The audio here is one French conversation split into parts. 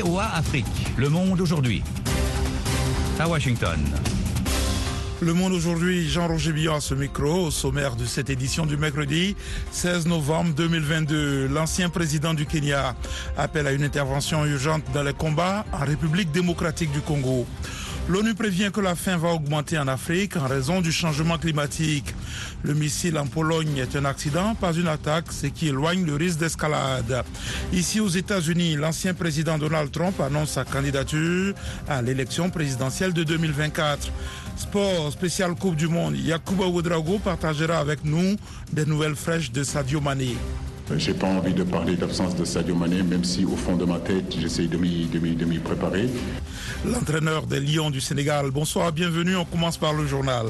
Afrique, le monde aujourd'hui. À Washington. Le Monde aujourd'hui, Jean-Roger Billon à ce micro, au sommaire de cette édition du mercredi 16 novembre 2022. L'ancien président du Kenya appelle à une intervention urgente dans les combats en République démocratique du Congo. L'ONU prévient que la faim va augmenter en Afrique en raison du changement climatique. Le missile en Pologne est un accident, pas une attaque, ce qui éloigne le risque d'escalade. Ici aux États-Unis, l'ancien président Donald Trump annonce sa candidature à l'élection présidentielle de 2024. Sport spécial Coupe du Monde, Yakuba Ouedraogo partagera avec nous des nouvelles fraîches de Sadio Mané. J'ai pas envie de parler d'absence de Sadio Mané, même si au fond de ma tête, j'essaye de m'y préparer. L'entraîneur des Lions du Sénégal. Bonsoir, bienvenue. On commence par le journal.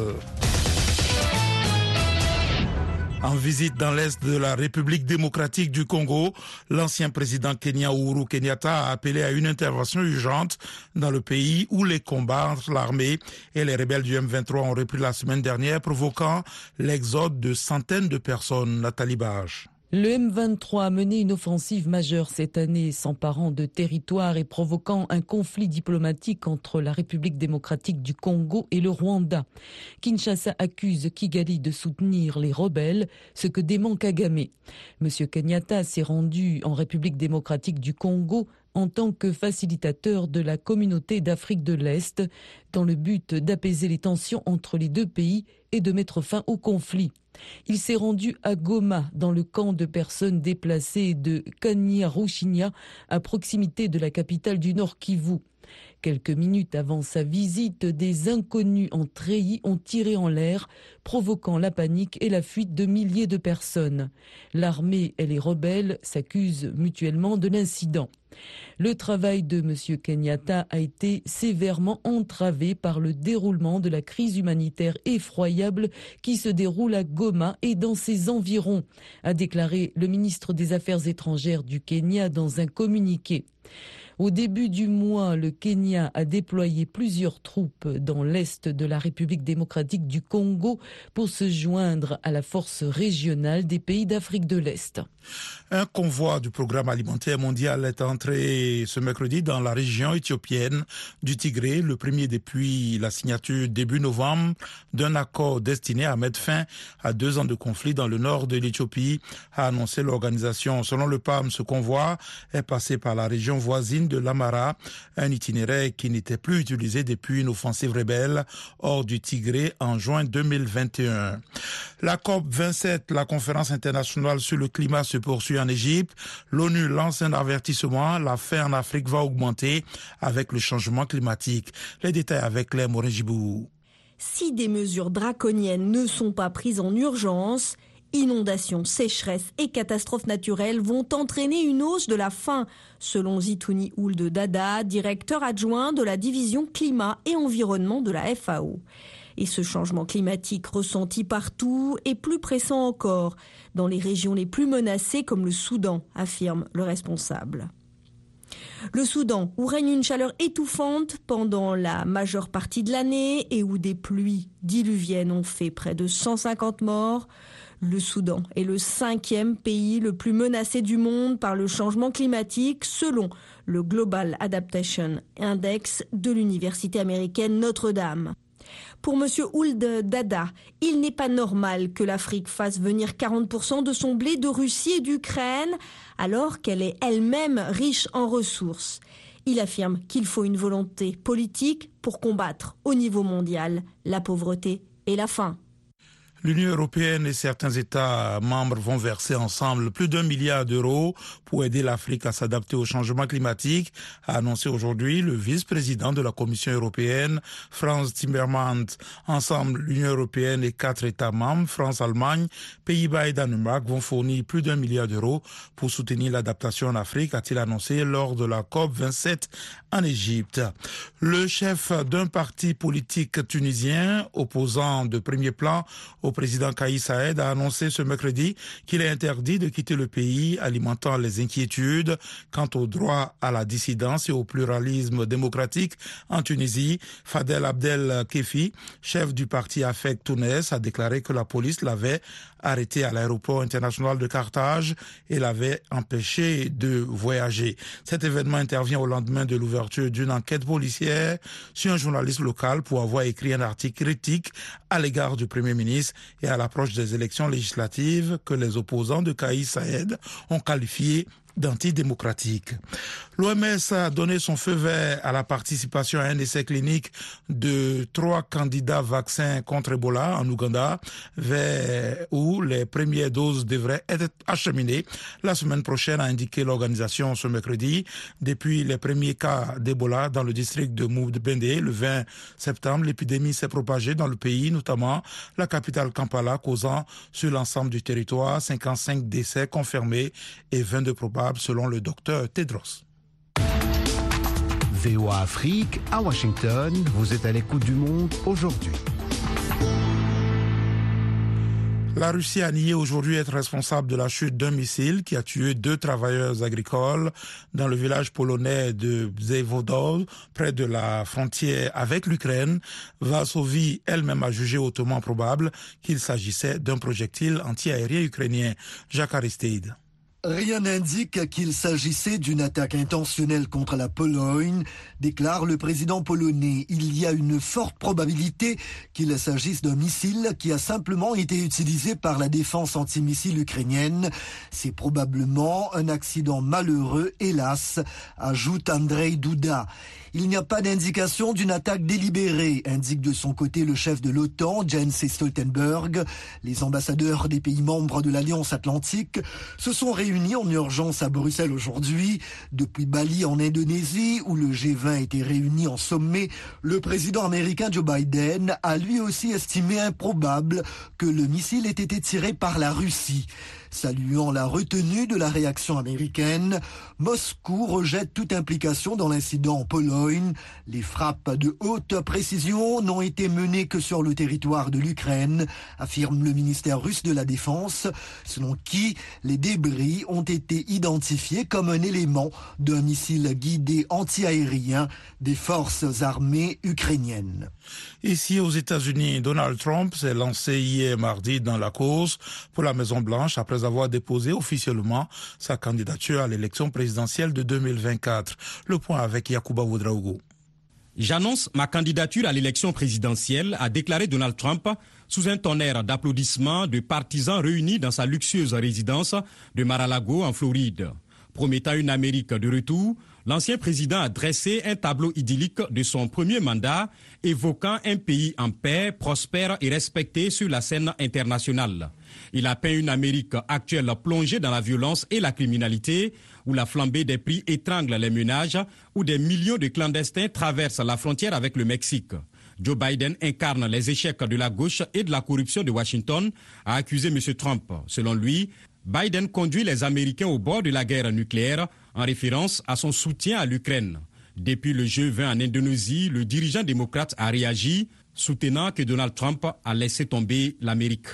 En visite dans l'est de la République démocratique du Congo, l'ancien président Kenya Uhuru Kenyatta a appelé à une intervention urgente dans le pays où les combats entre l'armée et les rebelles du M23 ont repris la semaine dernière, provoquant l'exode de centaines de personnes. Nathalie Bage. Le M23 a mené une offensive majeure cette année, s'emparant de territoires et provoquant un conflit diplomatique entre la République démocratique du Congo et le Rwanda. Kinshasa accuse Kigali de soutenir les rebelles, ce que dément Kagame. Monsieur Kenyatta s'est rendu en République démocratique du Congo en tant que facilitateur de la communauté d'Afrique de l'Est, dans le but d'apaiser les tensions entre les deux pays et de mettre fin au conflit. Il s'est rendu à Goma, dans le camp de personnes déplacées de Kanya-Rushinya, à proximité de la capitale du Nord Kivu. Quelques minutes avant sa visite, des inconnus en treillis ont tiré en l'air, provoquant la panique et la fuite de milliers de personnes. L'armée et les rebelles s'accusent mutuellement de l'incident. Le travail de M. Kenyatta a été sévèrement entravé par le déroulement de la crise humanitaire effroyable qui se déroule à Goma et dans ses environs, a déclaré le ministre des Affaires étrangères du Kenya dans un communiqué. Au début du mois, le Kenya a déployé plusieurs troupes dans l'est de la République démocratique du Congo pour se joindre à la force régionale des pays d'Afrique de l'Est. Un convoi du programme alimentaire mondial est entré ce mercredi dans la région éthiopienne du Tigré, le premier depuis la signature début novembre d'un accord destiné à mettre fin à deux ans de conflit dans le nord de l'Éthiopie, a annoncé l'organisation. Selon le PAM, ce convoi est passé par la région voisine de l'Amara, un itinéraire qui n'était plus utilisé depuis une offensive rebelle hors du Tigré en juin 2021. La COP 27, la conférence internationale sur le climat, se poursuit en Égypte. L'ONU lance un avertissement. La faim en Afrique va augmenter avec le changement climatique. Les détails avec Claire Morejibou. Si des mesures draconiennes ne sont pas prises en urgence, Inondations, sécheresses et catastrophes naturelles vont entraîner une hausse de la faim, selon Zitouni Ould Dada, directeur adjoint de la division climat et environnement de la FAO. Et ce changement climatique ressenti partout est plus pressant encore dans les régions les plus menacées comme le Soudan, affirme le responsable. Le Soudan, où règne une chaleur étouffante pendant la majeure partie de l'année et où des pluies diluviennes ont fait près de 150 morts, le Soudan est le cinquième pays le plus menacé du monde par le changement climatique selon le Global Adaptation Index de l'université américaine Notre-Dame. Pour M. Ould Dada, il n'est pas normal que l'Afrique fasse venir 40% de son blé de Russie et d'Ukraine alors qu'elle est elle-même riche en ressources. Il affirme qu'il faut une volonté politique pour combattre au niveau mondial la pauvreté et la faim. L'Union européenne et certains États membres vont verser ensemble plus d'un milliard d'euros pour aider l'Afrique à s'adapter au changement climatique, a annoncé aujourd'hui le vice-président de la Commission européenne, Franz Timmermans. Ensemble, l'Union européenne et quatre États membres, France, Allemagne, Pays-Bas et Danemark, vont fournir plus d'un milliard d'euros pour soutenir l'adaptation en Afrique, a-t-il annoncé lors de la COP 27 en Égypte. Le chef d'un parti politique tunisien opposant de premier plan nouveau président Kaï Saed a annoncé ce mercredi qu'il est interdit de quitter le pays, alimentant les inquiétudes quant au droit à la dissidence et au pluralisme démocratique en Tunisie. Fadel Abdel Kefi, chef du parti AFEC Tunis, a déclaré que la police l'avait arrêté à l'aéroport international de Carthage et l'avait empêché de voyager. Cet événement intervient au lendemain de l'ouverture d'une enquête policière sur un journaliste local pour avoir écrit un article critique à l'égard du Premier ministre et à l'approche des élections législatives que les opposants de Kaïs Saïd ont qualifié d'antidémocratique. L'OMS a donné son feu vert à la participation à un essai clinique de trois candidats vaccins contre Ebola en Ouganda, vers où les premières doses devraient être acheminées la semaine prochaine, a indiqué l'organisation ce mercredi. Depuis les premiers cas d'Ebola dans le district de Moubende le 20 septembre, l'épidémie s'est propagée dans le pays, notamment la capitale Kampala, causant sur l'ensemble du territoire 55 décès confirmés et 22 probables selon le docteur Tedros. VOA Afrique à Washington, vous êtes à l'écoute du monde aujourd'hui. La Russie a nié aujourd'hui être responsable de la chute d'un missile qui a tué deux travailleurs agricoles dans le village polonais de Bzevodol, près de la frontière avec l'Ukraine. Varsovie elle-même a jugé hautement probable qu'il s'agissait d'un projectile antiaérien ukrainien. Jacques Aristide. Rien n'indique qu'il s'agissait d'une attaque intentionnelle contre la Pologne, déclare le président polonais. Il y a une forte probabilité qu'il s'agisse d'un missile qui a simplement été utilisé par la défense antimissile ukrainienne. C'est probablement un accident malheureux, hélas, ajoute Andrei Duda. Il n'y a pas d'indication d'une attaque délibérée, indique de son côté le chef de l'OTAN, Jens Stoltenberg. Les ambassadeurs des pays membres de l'Alliance Atlantique se sont réunis en urgence à Bruxelles aujourd'hui. Depuis Bali en Indonésie, où le G20 était réuni en sommet, le président américain Joe Biden a lui aussi estimé improbable que le missile ait été tiré par la Russie. Saluant la retenue de la réaction américaine, Moscou rejette toute implication dans l'incident en Pologne. Les frappes de haute précision n'ont été menées que sur le territoire de l'Ukraine, affirme le ministère russe de la Défense, selon qui les débris ont été identifiés comme un élément d'un missile guidé antiaérien des forces armées ukrainiennes. Ici aux États-Unis, Donald Trump s'est lancé hier mardi dans la course pour la Maison-Blanche après avoir déposé officiellement sa candidature à l'élection présidentielle de 2024. Le point avec Yacouba Oudraogo. J'annonce ma candidature à l'élection présidentielle, a déclaré Donald Trump sous un tonnerre d'applaudissements de partisans réunis dans sa luxueuse résidence de Mar-a-Lago en Floride. Promettant une Amérique de retour, l'ancien président a dressé un tableau idyllique de son premier mandat, évoquant un pays en paix, prospère et respecté sur la scène internationale. Il a peint une Amérique actuelle plongée dans la violence et la criminalité, où la flambée des prix étrangle les ménages, où des millions de clandestins traversent la frontière avec le Mexique. Joe Biden incarne les échecs de la gauche et de la corruption de Washington, a accusé M. Trump. Selon lui, Biden conduit les Américains au bord de la guerre nucléaire en référence à son soutien à l'Ukraine. Depuis le G20 en Indonésie, le dirigeant démocrate a réagi, soutenant que Donald Trump a laissé tomber l'Amérique.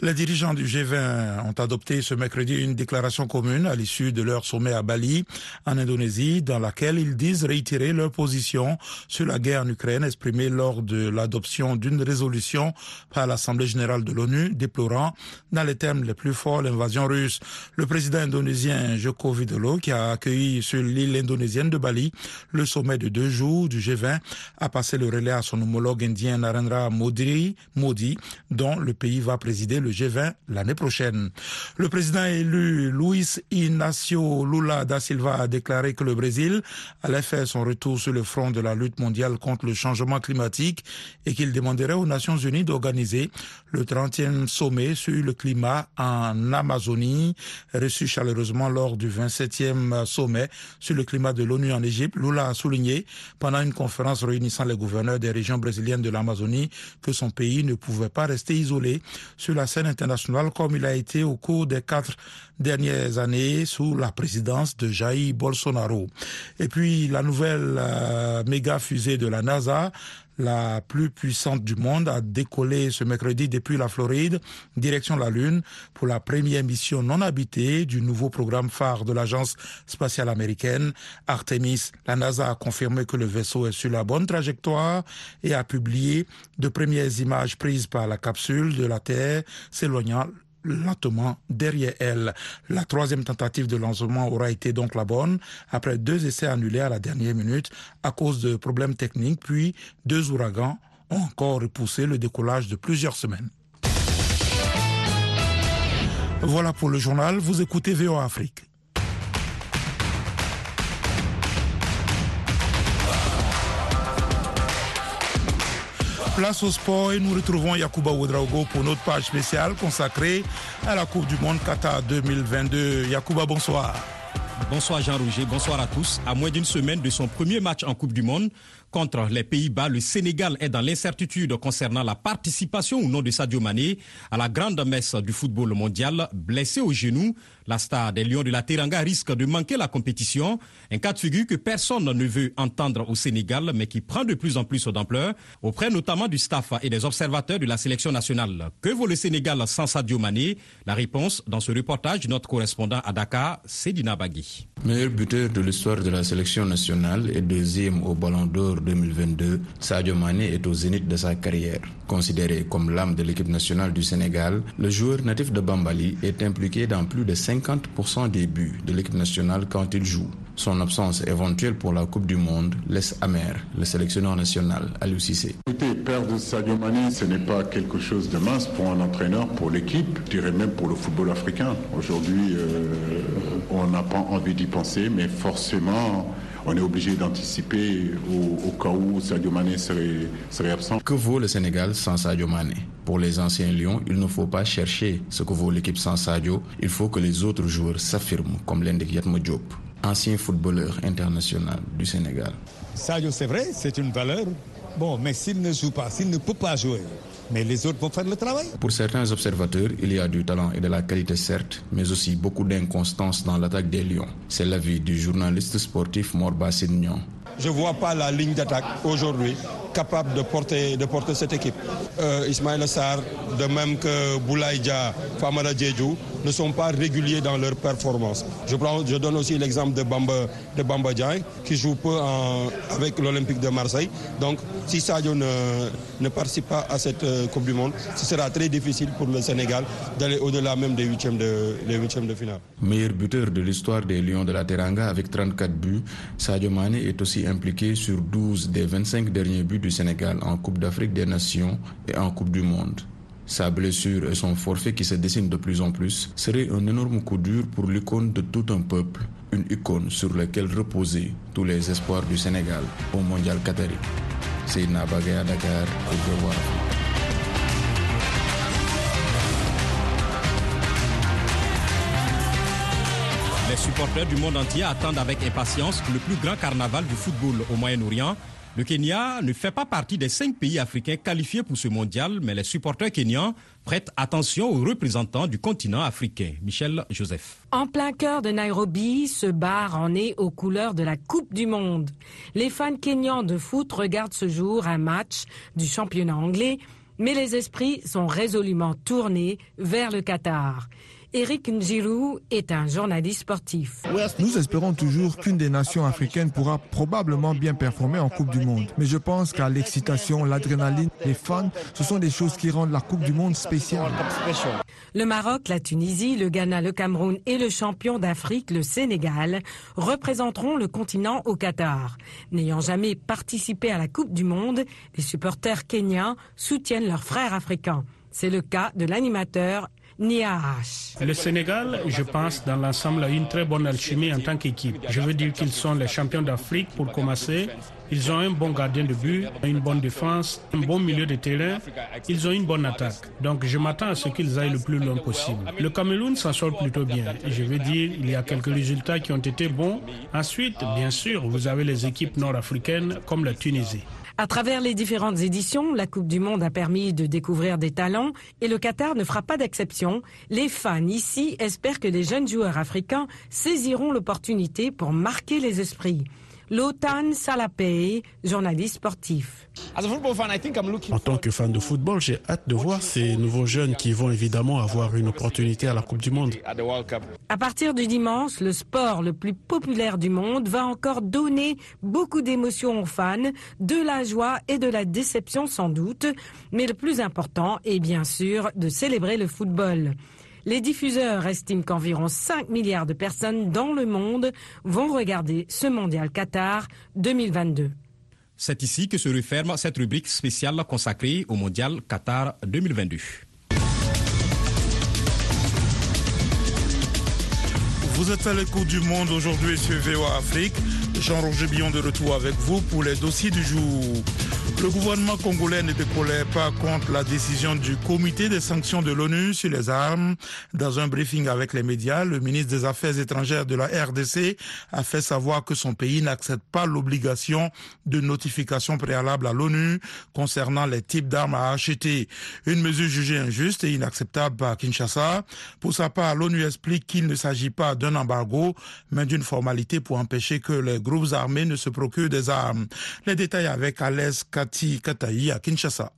Les dirigeants du G20 ont adopté ce mercredi une déclaration commune à l'issue de leur sommet à Bali, en Indonésie, dans laquelle ils disent réitérer leur position sur la guerre en Ukraine exprimée lors de l'adoption d'une résolution par l'Assemblée générale de l'ONU déplorant dans les termes les plus forts l'invasion russe. Le président indonésien Joko Widodo, qui a accueilli sur l'île indonésienne de Bali le sommet de deux jours du G20, a passé le relais à son homologue indien Narendra Modi, Modi dont le pays va présider le G20 l'année prochaine. Le président élu Luis Inacio Lula da Silva a déclaré que le Brésil allait faire son retour sur le front de la lutte mondiale contre le changement climatique et qu'il demanderait aux Nations Unies d'organiser le 30e sommet sur le climat en Amazonie, reçu chaleureusement lors du 27e sommet sur le climat de l'ONU en Égypte. Lula a souligné pendant une conférence réunissant les gouverneurs des régions brésiliennes de l'Amazonie que son pays ne pouvait pas rester isolé sur la scène internationale comme il a été au cours des quatre dernières années sous la présidence de Jair Bolsonaro. Et puis la nouvelle euh, méga fusée de la NASA, la plus puissante du monde, a décollé ce mercredi depuis la Floride, direction la Lune, pour la première mission non habitée du nouveau programme phare de l'agence spatiale américaine, Artemis. La NASA a confirmé que le vaisseau est sur la bonne trajectoire et a publié de premières images prises par la capsule de la Terre s'éloignant lentement derrière elle. La troisième tentative de lancement aura été donc la bonne, après deux essais annulés à la dernière minute à cause de problèmes techniques, puis deux ouragans ont encore repoussé le décollage de plusieurs semaines. Voilà pour le journal, vous écoutez VO Afrique. Place au sport et nous retrouvons Yacouba Ouedraogo pour notre page spéciale consacrée à la Coupe du Monde Qatar 2022. Yacouba, bonsoir. Bonsoir Jean-Roger, bonsoir à tous. À moins d'une semaine de son premier match en Coupe du Monde, contre les Pays-Bas, le Sénégal est dans l'incertitude concernant la participation ou non de Sadio Mané à la grande messe du football mondial. Blessé au genou, la star des Lions de la Teranga risque de manquer la compétition. Un cas de figure que personne ne veut entendre au Sénégal, mais qui prend de plus en plus d'ampleur, auprès notamment du staff et des observateurs de la sélection nationale. Que vaut le Sénégal sans Sadio Mané? La réponse dans ce reportage de notre correspondant à Dakar, Sedina Bagui. Meilleur buteur de l'histoire de la sélection nationale et deuxième au Ballon d'Or 2022, Sadio Mané est au zénith de sa carrière. Considéré comme l'âme de l'équipe nationale du Sénégal, le joueur natif de Bambali est impliqué dans plus de 50% des buts de l'équipe nationale quand il joue. Son absence éventuelle pour la Coupe du Monde laisse amer le sélectionneur national Aliou Cissé. Écoutez, perdre Sadio Mané, ce n'est pas quelque chose de mince pour un entraîneur, pour l'équipe, je dirais même pour le football africain. Aujourd'hui, euh, on n'a pas envie d'y penser, mais forcément, on est obligé d'anticiper au, cas où Sadio Mané serait, serait, absent. Que vaut le Sénégal sans Sadio Mané? Pour les anciens Lions, il ne faut pas chercher ce que vaut l'équipe sans Sadio. Il faut que les autres joueurs s'affirment, comme l'indique Yatmo Diop, ancien footballeur international du Sénégal. Sadio, c'est vrai, c'est une valeur. Bon, mais s'il ne joue pas, s'il ne peut pas jouer, mais les autres vont faire le travail. Pour certains observateurs, il y a du talent et de la qualité certes, mais aussi beaucoup d'inconstance dans l'attaque des Lions. C'est l'avis du journaliste sportif Morba Sidnion. Je ne vois pas la ligne d'attaque aujourd'hui capable de porter, de porter cette équipe. Euh, Ismaël Sarr, de même que Boulaïdja, Famara Djedjou, ne sont pas réguliers dans leur performance. Je, donne aussi l'exemple de Bamba, de Bamba qui joue peu avec l'Olympique de Marseille. Donc, si Sadio ne, ne participe pas à cette euh, Coupe du Monde, ce sera très difficile pour le Sénégal d'aller au-delà même des huitièmes de, des huitièmes de finale. Meilleur buteur de l'histoire des Lions de la Teranga avec 34 buts, Sadio Mane est aussi impliqué sur 12 des 25 derniers buts du Sénégal en Coupe d'Afrique des Nations et en Coupe du Monde. Sa blessure et son forfait qui se dessine de plus en plus seraient un énorme coup dur pour l'icône de tout un peuple, une icône sur laquelle reposaient tous les espoirs du Sénégal au Mondial Qatari. C'est Nabagay à Dakar pour revoir. Les supporters du monde entier attendent avec impatience le plus grand carnaval du football au Moyen-Orient. Le Kenya ne fait pas partie des cinq pays africains qualifiés pour ce mondial, mais les supporters kenyans prêtent attention aux représentants du continent africain. Michel Joseph. En plein cœur de Nairobi, ce bar en est aux couleurs de la Coupe du Monde. Les fans kenyans de foot regardent ce jour un match du championnat anglais, mais les esprits sont résolument tournés vers le Qatar. Eric Njirou est un journaliste sportif. Nous espérons toujours qu'une des nations africaines pourra probablement bien performer en Coupe du Monde. Mais je pense qu'à l'excitation, l'adrénaline, les fans, ce sont des choses qui rendent la Coupe du Monde spéciale. Le Maroc, la Tunisie, le Ghana, le Cameroun et le champion d'Afrique, le Sénégal, représenteront le continent au Qatar. N'ayant jamais participé à la Coupe du Monde, les supporters kenyans soutiennent leurs frères africains. C'est le cas de l'animateur le Sénégal, je pense, dans l'ensemble, a une très bonne alchimie en tant qu'équipe. Je veux dire qu'ils sont les champions d'Afrique pour commencer. Ils ont un bon gardien de but, une bonne défense, un bon milieu de terrain. Ils ont une bonne attaque. Donc je m'attends à ce qu'ils aillent le plus loin possible. Le Cameroun s'en sort plutôt bien. Je veux dire, il y a quelques résultats qui ont été bons. Ensuite, bien sûr, vous avez les équipes nord-africaines comme la Tunisie. À travers les différentes éditions, la Coupe du Monde a permis de découvrir des talents et le Qatar ne fera pas d'exception. Les fans ici espèrent que les jeunes joueurs africains saisiront l'opportunité pour marquer les esprits. Lotan Salapei, journaliste sportif. En tant que fan de football, j'ai hâte de voir ces nouveaux jeunes qui vont évidemment avoir une opportunité à la Coupe du Monde. À partir du dimanche, le sport le plus populaire du monde va encore donner beaucoup d'émotions aux fans, de la joie et de la déception sans doute, mais le plus important est bien sûr de célébrer le football. Les diffuseurs estiment qu'environ 5 milliards de personnes dans le monde vont regarder ce mondial Qatar 2022. C'est ici que se referme cette rubrique spéciale consacrée au mondial Qatar 2022. Vous êtes à l'écoute du monde aujourd'hui sur VOA Afrique. Jean-Roger Billon de retour avec vous pour les dossiers du jour. Le gouvernement congolais ne décolère pas contre la décision du comité des sanctions de l'ONU sur les armes. Dans un briefing avec les médias, le ministre des Affaires étrangères de la RDC a fait savoir que son pays n'accepte pas l'obligation de notification préalable à l'ONU concernant les types d'armes à acheter. Une mesure jugée injuste et inacceptable par Kinshasa. Pour sa part, l'ONU explique qu'il ne s'agit pas d'un embargo, mais d'une formalité pour empêcher que les groupes armés ne se procurent des armes. Les détails avec Alès Kati Kataï à Kinshasa.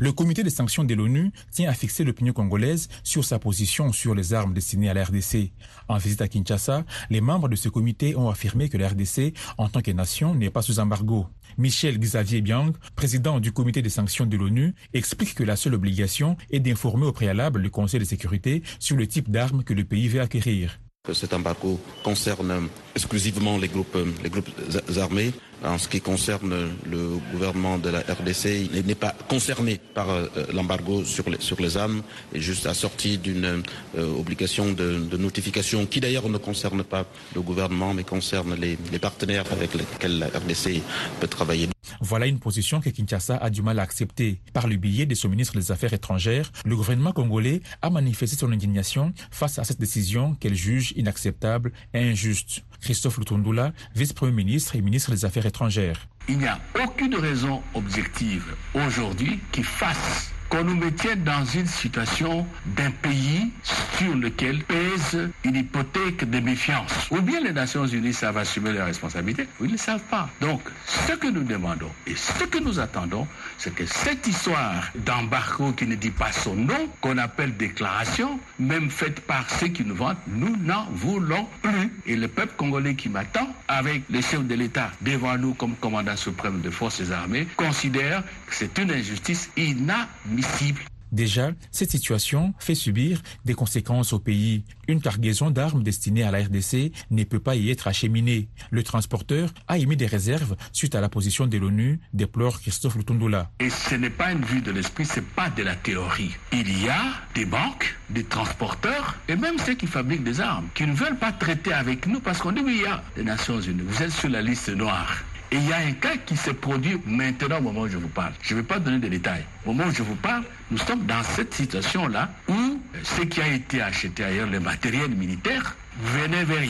Le comité des sanctions de l'ONU tient à fixer l'opinion congolaise sur sa position sur les armes destinées à la RDC. En visite à Kinshasa, les membres de ce comité ont affirmé que la RDC, en tant que nation, n'est pas sous embargo. Michel Xavier Biang, président du comité des sanctions de l'ONU, explique que la seule obligation est d'informer au préalable le Conseil de sécurité sur le type d'armes que le pays veut acquérir. Cet embargo concerne exclusivement les groupes, les groupes armés. En ce qui concerne le gouvernement de la RDC, il n'est pas concerné par l'embargo sur les, armes, et juste assorti d'une obligation de, de, notification qui d'ailleurs ne concerne pas le gouvernement, mais concerne les, les partenaires avec lesquels la RDC peut travailler. Voilà une position que Kinshasa a du mal à accepter. Par le biais de son ministre des Affaires étrangères, le gouvernement congolais a manifesté son indignation face à cette décision qu'elle juge inacceptable et injuste. Christophe Lutundula, vice-premier ministre et ministre des Affaires étrangères. Il n'y a aucune raison objective aujourd'hui qui fasse qu'on nous maintienne dans une situation d'un pays sur lequel pèse une hypothèque de méfiance. Ou bien les Nations Unies savent assumer leurs responsabilités, ou ils ne savent pas. Donc, ce que nous demandons et ce que nous attendons, c'est que cette histoire d'embargo qui ne dit pas son nom, qu'on appelle déclaration, même faite par ceux qui nous vantent, nous n'en voulons plus. Et le peuple congolais qui m'attend, avec le chef de l'État devant nous comme commandant suprême des forces armées, considère que c'est une injustice inadmissible. Déjà, cette situation fait subir des conséquences au pays. Une cargaison d'armes destinée à la RDC ne peut pas y être acheminée. Le transporteur a émis des réserves suite à la position de l'ONU, déplore Christophe Lutundula. Et ce n'est pas une vue de l'esprit, c'est pas de la théorie. Il y a des banques, des transporteurs et même ceux qui fabriquent des armes qui ne veulent pas traiter avec nous parce qu'on dit oui, il y a les Nations Unies, vous êtes sur la liste noire. Et il y a un cas qui se produit maintenant au moment où je vous parle. Je ne vais pas donner de détails. Au moment où je vous parle, nous sommes dans cette situation-là où ce qui a été acheté ailleurs, le matériel militaire, venait vers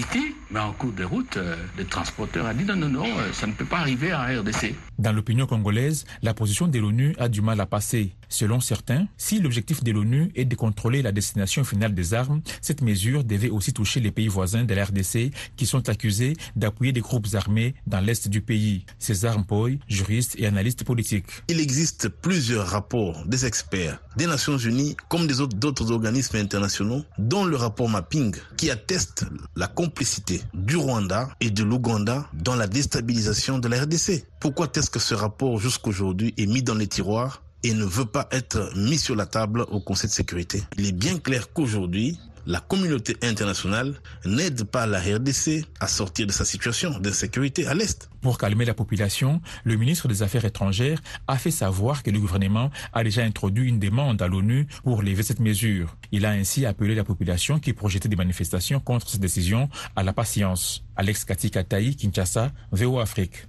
mais en cours de route, euh, le transporteur a dit non, non, non, euh, ça ne peut pas arriver en RDC. Dans l'opinion congolaise, la position de l'ONU a du mal à passer. Selon certains, si l'objectif de l'ONU est de contrôler la destination finale des armes, cette mesure devait aussi toucher les pays voisins de la RDC qui sont accusés d'appuyer des groupes armés dans l'est du pays. César Mpoy, juriste et analyste politique. Il existe plusieurs rapports des experts des Nations Unies comme des autres d'autres organismes internationaux, dont le rapport Mapping, qui atteste la complicité du Rwanda et de l'Ouganda dans la déstabilisation de la RDC. Pourquoi est-ce que ce rapport jusqu'aujourd'hui est mis dans les tiroirs et ne veut pas être mis sur la table au Conseil de sécurité? Il est bien clair qu'aujourd'hui, la communauté internationale n'aide pas la RDC à sortir de sa situation d'insécurité à l'Est. Pour calmer la population, le ministre des Affaires étrangères a fait savoir que le gouvernement a déjà introduit une demande à l'ONU pour lever cette mesure. Il a ainsi appelé la population qui projetait des manifestations contre cette décision à la patience. Alex Kati Kataï, Kinshasa, VO Afrique.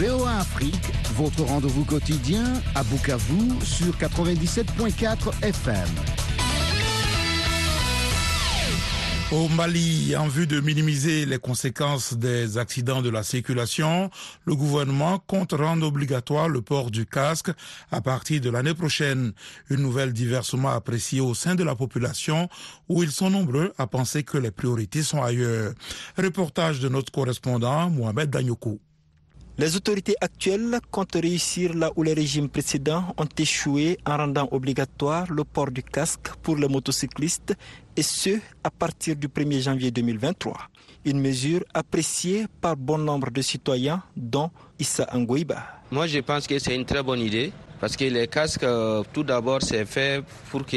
VOA Afrique, votre rendez-vous quotidien à Bukavu sur 97.4 FM. Au Mali, en vue de minimiser les conséquences des accidents de la circulation, le gouvernement compte rendre obligatoire le port du casque à partir de l'année prochaine. Une nouvelle diversement appréciée au sein de la population où ils sont nombreux à penser que les priorités sont ailleurs. Reportage de notre correspondant Mohamed Danyoko. Les autorités actuelles comptent réussir là où les régimes précédents ont échoué en rendant obligatoire le port du casque pour les motocyclistes et ce à partir du 1er janvier 2023. Une mesure appréciée par bon nombre de citoyens dont Issa Angouiba. Moi je pense que c'est une très bonne idée parce que les casques euh, tout d'abord c'est fait pour que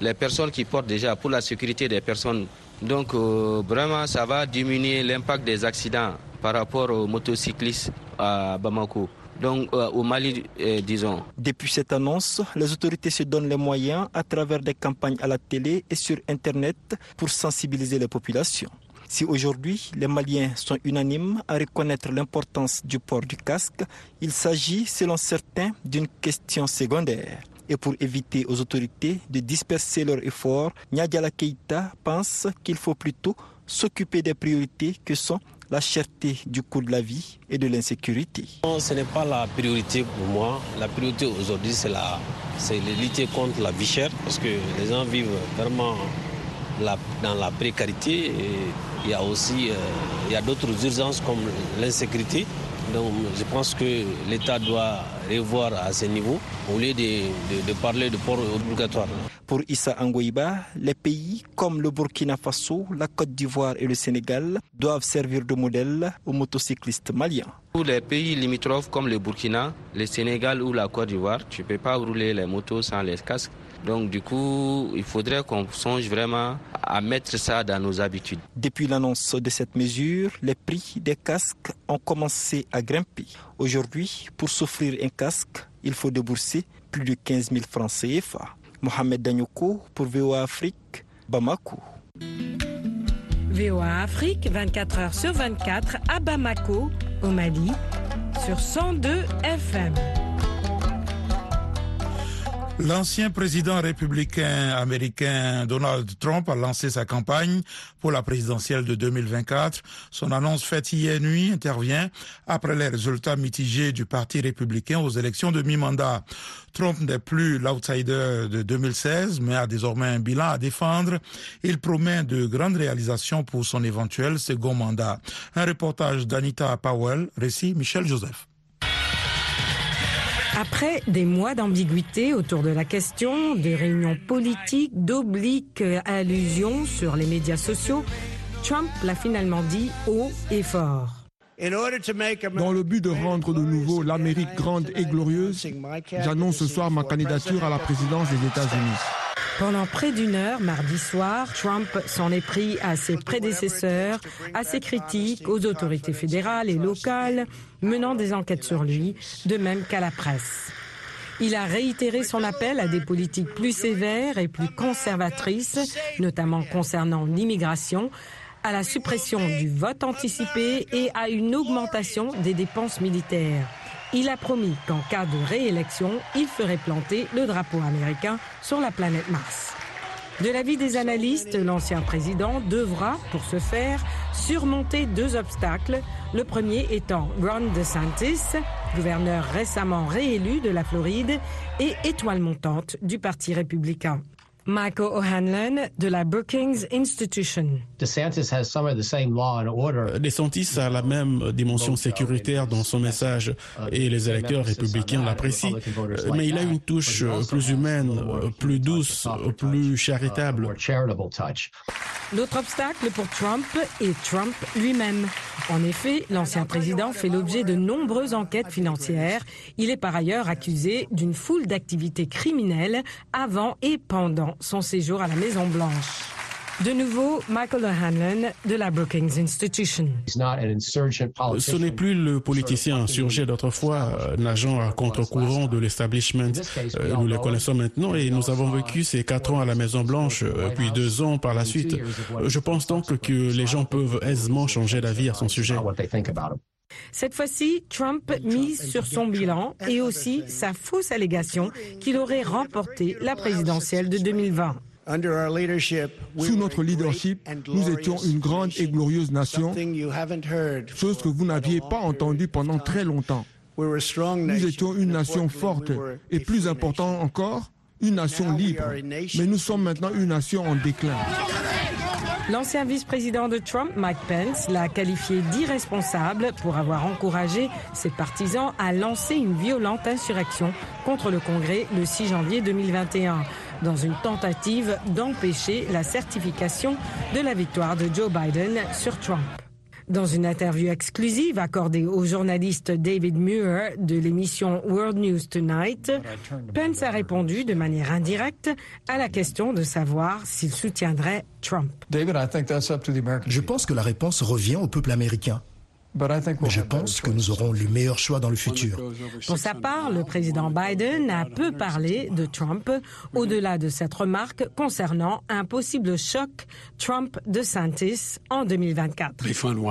les personnes qui portent déjà pour la sécurité des personnes donc euh, vraiment ça va diminuer l'impact des accidents par rapport aux motocyclistes à Bamako. Donc euh, au Mali, euh, disons. Depuis cette annonce, les autorités se donnent les moyens à travers des campagnes à la télé et sur Internet pour sensibiliser les populations. Si aujourd'hui les Maliens sont unanimes à reconnaître l'importance du port du casque, il s'agit, selon certains, d'une question secondaire. Et pour éviter aux autorités de disperser leurs efforts, Nyadiala Keita pense qu'il faut plutôt s'occuper des priorités que sont la cherté du coût de la vie et de l'insécurité. Ce n'est pas la priorité pour moi. La priorité aujourd'hui, c'est la, c'est lutter contre la vie chère parce que les gens vivent vraiment dans la précarité. Il y a aussi euh, il y a d'autres urgences comme l'insécurité. Donc je pense que l'État doit revoir à ce niveau au lieu de, parler de port obligatoire. Pour Issa Angoïba, les pays comme le Burkina Faso, la Côte d'Ivoire et le Sénégal doivent servir de modèle aux motocyclistes maliens. Pour les pays limitrophes comme le Burkina, le Sénégal ou la Côte d'Ivoire, tu ne peux pas rouler les motos sans les casques. Donc du coup, il faudrait qu'on songe vraiment à mettre ça dans nos habitudes. Depuis l'annonce de cette mesure, les prix des casques ont commencé à grimper. Aujourd'hui, pour s'offrir un casque, il faut débourser plus de 15 000 francs CFA. Mohamed Danyoko pour VOA Afrique, Bamako. VOA Afrique, 24 heures sur 24 à Bamako, au Mali, sur 102 FM. L'ancien président républicain américain Donald Trump a lancé sa campagne pour la présidentielle de 2024. Son annonce faite hier nuit intervient après les résultats mitigés du Parti républicain aux élections de mi-mandat. Trump n'est plus l'outsider de 2016, mais a désormais un bilan à défendre. Il promet de grandes réalisations pour son éventuel second mandat. Un reportage d'Anita Powell, récit Michel Joseph. Après des mois d'ambiguïté autour de la question, de réunions politiques, d'obliques allusions sur les médias sociaux, Trump l'a finalement dit haut et fort. Dans le but de rendre de nouveau l'Amérique grande et glorieuse, j'annonce ce soir ma candidature à la présidence des États-Unis. Pendant près d'une heure, mardi soir, Trump s'en est pris à ses prédécesseurs, à ses critiques, aux autorités fédérales et locales, menant des enquêtes sur lui, de même qu'à la presse. Il a réitéré son appel à des politiques plus sévères et plus conservatrices, notamment concernant l'immigration, à la suppression du vote anticipé et à une augmentation des dépenses militaires. Il a promis qu'en cas de réélection, il ferait planter le drapeau américain sur la planète Mars. De l'avis des analystes, l'ancien président devra, pour ce faire, surmonter deux obstacles. Le premier étant Ron DeSantis, gouverneur récemment réélu de la Floride et étoile montante du Parti républicain. Michael O'Hanlon de la Brookings Institution. DeSantis a la même dimension sécuritaire dans son message et les électeurs républicains l'apprécient, mais il a une touche plus humaine, plus douce, plus charitable. L'autre obstacle pour Trump est Trump lui-même. En effet, l'ancien président fait l'objet de nombreuses enquêtes financières. Il est par ailleurs accusé d'une foule d'activités criminelles avant et pendant son séjour à la Maison-Blanche. De nouveau, Michael O'Hanlon de la Brookings Institution. Ce n'est plus le politicien insurgé d'autrefois, un agent à contre-courant de l'establishment. Euh, nous le connaissons maintenant et nous avons vécu ces quatre ans à la Maison-Blanche, euh, puis deux ans par la suite. Je pense donc que les gens peuvent aisément changer d'avis à son sujet. Cette fois-ci, Trump mise sur son bilan et aussi sa fausse allégation qu'il aurait remporté la présidentielle de 2020. Sous notre leadership, nous étions une grande et glorieuse nation, chose que vous n'aviez pas entendue pendant très longtemps. Nous étions une nation forte et plus important encore, une nation libre. Mais nous sommes maintenant une nation en déclin. L'ancien vice-président de Trump, Mike Pence, l'a qualifié d'irresponsable pour avoir encouragé ses partisans à lancer une violente insurrection contre le Congrès le 6 janvier 2021 dans une tentative d'empêcher la certification de la victoire de Joe Biden sur Trump. Dans une interview exclusive accordée au journaliste David Muir de l'émission World News Tonight, Pence a répondu de manière indirecte à la question de savoir s'il soutiendrait Trump. Je pense que la réponse revient au peuple américain. Mais je pense que nous aurons le meilleur choix dans le futur. Pour sa part, le président Biden a peu parlé de Trump, au-delà de cette remarque concernant un possible choc Trump-de Santis en 2024.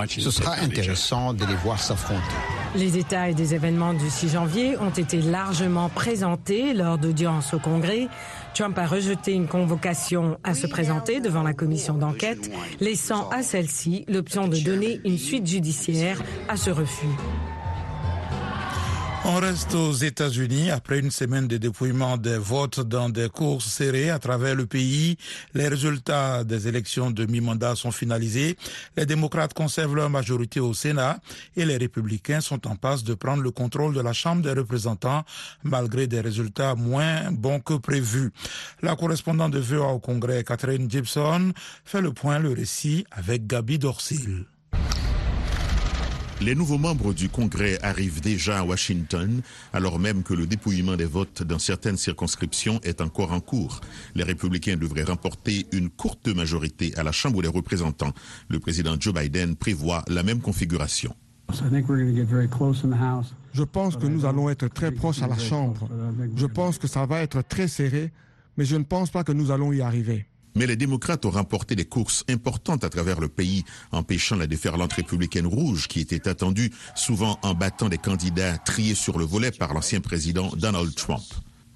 Ce sera intéressant de les voir s'affronter. Les détails des événements du 6 janvier ont été largement présentés lors d'audiences au Congrès. Trump a rejeté une convocation à se présenter devant la commission d'enquête, laissant à celle-ci l'option de donner une suite judiciaire à ce refus. On reste aux États-Unis après une semaine de dépouillement des votes dans des courses serrées à travers le pays. Les résultats des élections de mi-mandat sont finalisés. Les démocrates conservent leur majorité au Sénat et les républicains sont en passe de prendre le contrôle de la Chambre des représentants malgré des résultats moins bons que prévus. La correspondante de VOA au Congrès, Catherine Gibson, fait le point, le récit avec Gabi Dorsil. Les nouveaux membres du Congrès arrivent déjà à Washington, alors même que le dépouillement des votes dans certaines circonscriptions est encore en cours. Les républicains devraient remporter une courte majorité à la Chambre des représentants. Le président Joe Biden prévoit la même configuration. Je pense que nous allons être très proches à la Chambre. Je pense que ça va être très serré, mais je ne pense pas que nous allons y arriver. Mais les démocrates ont remporté des courses importantes à travers le pays, empêchant la déferlante républicaine rouge qui était attendue, souvent en battant des candidats triés sur le volet par l'ancien président Donald Trump.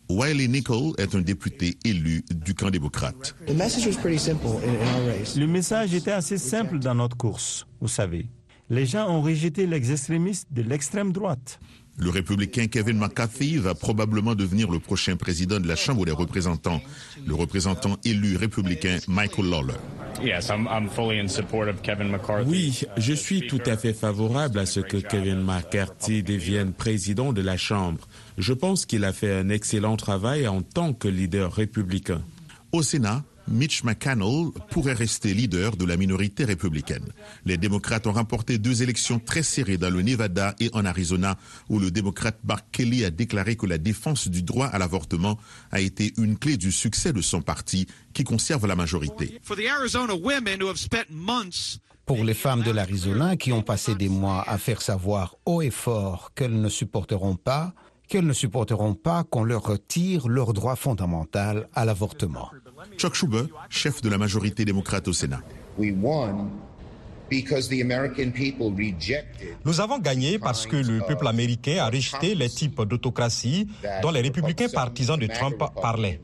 Wiley Nickel est un député élu du camp démocrate. Le message était assez simple dans notre course, vous savez. Les gens ont rejeté les extrémistes de l'extrême droite. Le républicain Kevin McCarthy va probablement devenir le prochain président de la Chambre des représentants, le représentant élu républicain Michael Lawler. Oui, je suis tout à fait favorable à ce que Kevin McCarthy devienne président de la Chambre. Je pense qu'il a fait un excellent travail en tant que leader républicain. Au Sénat, Mitch McConnell pourrait rester leader de la minorité républicaine. Les démocrates ont remporté deux élections très serrées dans le Nevada et en Arizona, où le démocrate Mark Kelly a déclaré que la défense du droit à l'avortement a été une clé du succès de son parti, qui conserve la majorité. Pour les femmes de l'Arizona qui ont passé des mois à faire savoir haut et fort qu'elles ne supporteront pas, qu'elles ne supporteront pas qu'on leur retire leur droit fondamental à l'avortement. Chuck Schumer, chef de la majorité démocrate au Sénat. Nous avons gagné parce que le peuple américain a rejeté les types d'autocratie dont les républicains partisans de Trump parlaient.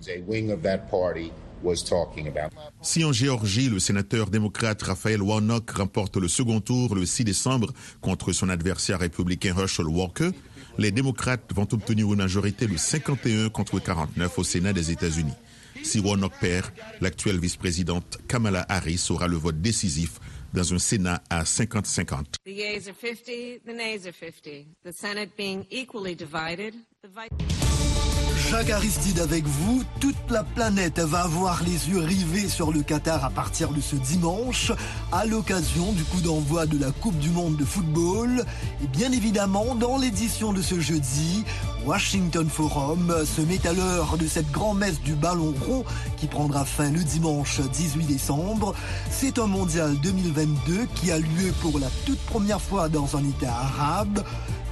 Si en Géorgie, le sénateur démocrate Raphaël Warnock remporte le second tour le 6 décembre contre son adversaire républicain Herschel Walker, les démocrates vont obtenir une majorité de 51 contre 49 au Sénat des États-Unis. Si Warnock perd, l'actuelle vice-présidente Kamala Harris aura le vote décisif dans un Sénat à 50-50. Jacques Aristide avec vous. Toute la planète va avoir les yeux rivés sur le Qatar à partir de ce dimanche, à l'occasion du coup d'envoi de la Coupe du Monde de football. Et bien évidemment, dans l'édition de ce jeudi, Washington Forum se met à l'heure de cette grand-messe du ballon rond qui prendra fin le dimanche 18 décembre. C'est un mondial 2022 qui a lieu pour la toute première fois dans un État arabe.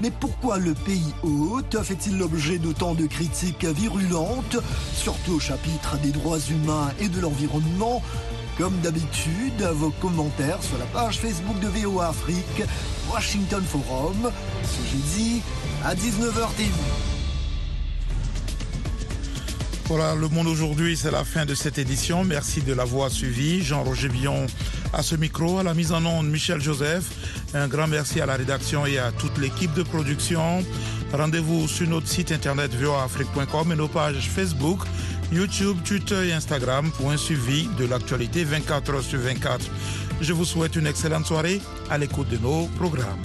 Mais pourquoi le pays hôte fait-il l'objet d'autant de critiques virulentes, surtout au chapitre des droits humains et de l'environnement Comme d'habitude, vos commentaires sur la page Facebook de VOA Afrique, Washington Forum, ce jeudi à 19h TV. Voilà, Le Monde aujourd'hui, c'est la fin de cette édition. Merci de l'avoir suivi. Jean-Roger Billon à ce micro, à la mise en onde, Michel Joseph. Un grand merci à la rédaction et à toute l'équipe de production. Rendez-vous sur notre site internet voafrique.com et nos pages Facebook, YouTube, Twitter et Instagram pour un suivi de l'actualité 24 heures sur 24. Je vous souhaite une excellente soirée à l'écoute de nos programmes.